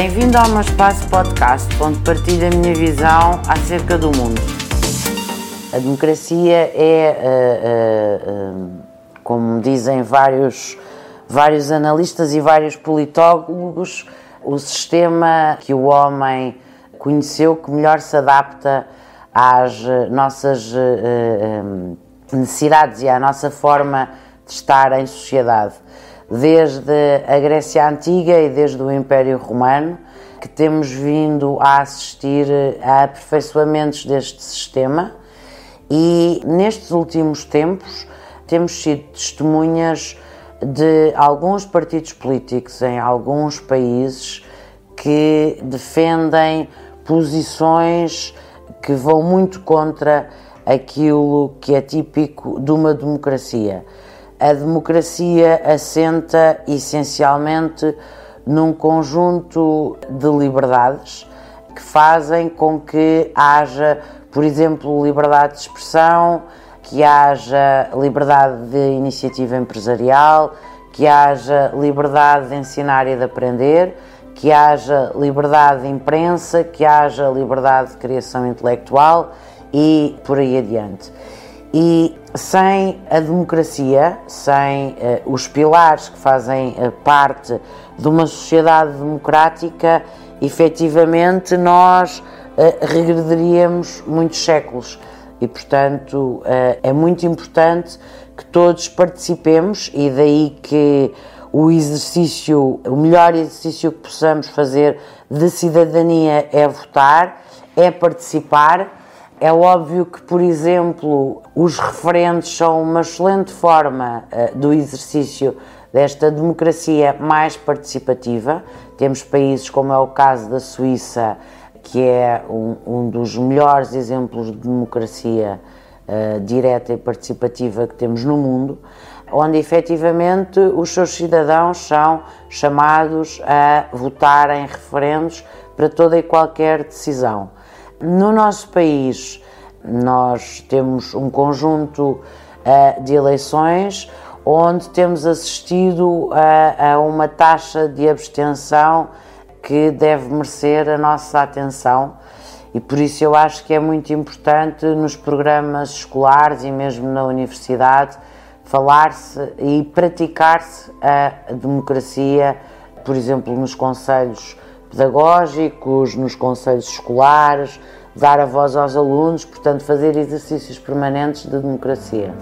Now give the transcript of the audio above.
Bem-vindo ao meu espaço podcast, onde partilho a minha visão acerca do mundo. A democracia é, uh, uh, uh, como dizem vários, vários analistas e vários politólogos, o sistema que o homem conheceu que melhor se adapta às nossas necessidades e à nossa forma de estar em sociedade desde a Grécia Antiga e desde o Império Romano, que temos vindo a assistir a aperfeiçoamentos deste sistema. E nestes últimos tempos temos sido testemunhas de alguns partidos políticos em alguns países que defendem posições que vão muito contra aquilo que é típico de uma democracia a democracia assenta essencialmente num conjunto de liberdades que fazem com que haja, por exemplo, liberdade de expressão, que haja liberdade de iniciativa empresarial, que haja liberdade de ensinar e de aprender, que haja liberdade de imprensa, que haja liberdade de criação intelectual e por aí adiante. E sem a democracia, sem uh, os pilares que fazem uh, parte de uma sociedade democrática, efetivamente nós uh, regrediríamos muitos séculos. E, portanto, é muito importante que todos participemos, e daí que o exercício, o melhor exercício que possamos fazer de cidadania é votar, é participar é óbvio que, por exemplo, os referentes são uma excelente forma uh, do exercício desta democracia mais participativa. Temos países como é o caso da Suíça, que é um, um dos melhores exemplos de democracia uh, direta e participativa que temos no mundo, onde efetivamente os seus cidadãos são chamados a votar em referendos para toda e qualquer decisão. No nosso país, nós temos um conjunto uh, de eleições onde temos assistido a, a, uma taxa de abstenção que deve merecer a nossa atenção. E por isso eu acho que é muito importante nos programas escolares e mesmo na universidade falar-se e praticar-se a democracia, por exemplo, nos conselhos pedagógicos, nos conselhos escolares, dar a voz aos alunos, portanto, fazer exercícios permanentes de democracia.